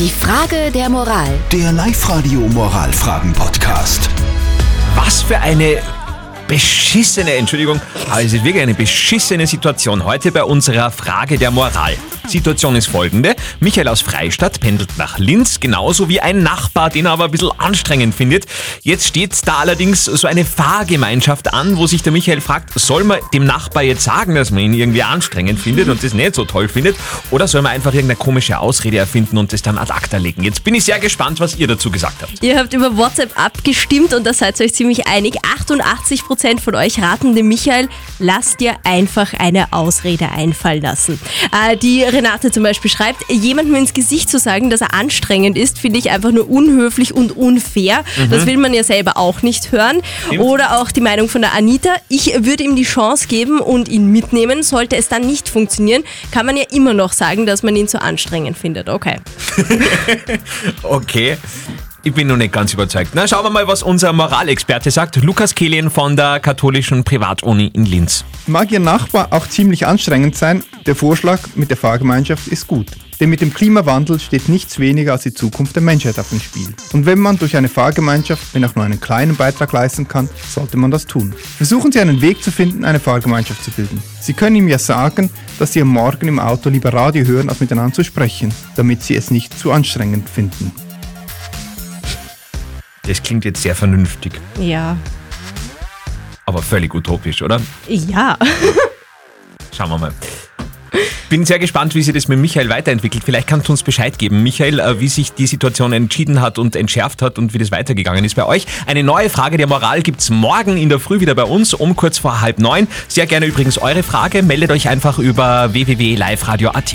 Die Frage der Moral. Der Live-Radio Moralfragen-Podcast. Was für eine beschissene, Entschuldigung, aber es ist wirklich eine beschissene Situation heute bei unserer Frage der Moral. Situation ist folgende. Michael aus Freistadt pendelt nach Linz, genauso wie ein Nachbar, den er aber ein bisschen anstrengend findet. Jetzt steht da allerdings so eine Fahrgemeinschaft an, wo sich der Michael fragt, soll man dem Nachbar jetzt sagen, dass man ihn irgendwie anstrengend findet und das nicht so toll findet, oder soll man einfach irgendeine komische Ausrede erfinden und das dann ad acta legen? Jetzt bin ich sehr gespannt, was ihr dazu gesagt habt. Ihr habt über WhatsApp abgestimmt und da seid ihr euch ziemlich einig. 88% von euch raten dem Michael, lasst dir einfach eine Ausrede einfallen lassen. Äh, die Renate zum Beispiel schreibt, jemandem ins Gesicht zu sagen, dass er anstrengend ist, finde ich einfach nur unhöflich und unfair. Das will man ja selber auch nicht hören. Stimmt. Oder auch die Meinung von der Anita, ich würde ihm die Chance geben und ihn mitnehmen. Sollte es dann nicht funktionieren, kann man ja immer noch sagen, dass man ihn zu anstrengend findet. Okay. Okay. Ich bin noch nicht ganz überzeugt. Na, schauen wir mal, was unser Moralexperte sagt. Lukas Kehlin von der katholischen Privatuni in Linz. Mag Ihr Nachbar auch ziemlich anstrengend sein, der Vorschlag mit der Fahrgemeinschaft ist gut. Denn mit dem Klimawandel steht nichts weniger als die Zukunft der Menschheit auf dem Spiel. Und wenn man durch eine Fahrgemeinschaft, wenn auch nur einen kleinen Beitrag leisten kann, sollte man das tun. Versuchen Sie einen Weg zu finden, eine Fahrgemeinschaft zu bilden. Sie können ihm ja sagen, dass Sie am Morgen im Auto lieber Radio hören, als miteinander zu sprechen, damit Sie es nicht zu anstrengend finden. Das klingt jetzt sehr vernünftig, Ja. aber völlig utopisch, oder? Ja. Schauen wir mal. Bin sehr gespannt, wie sich das mit Michael weiterentwickelt. Vielleicht kannst du uns Bescheid geben, Michael, äh, wie sich die Situation entschieden hat und entschärft hat und wie das weitergegangen ist bei euch. Eine neue Frage der Moral gibt's morgen in der Früh wieder bei uns um kurz vor halb neun. Sehr gerne übrigens eure Frage. Meldet euch einfach über www.liveradio.at.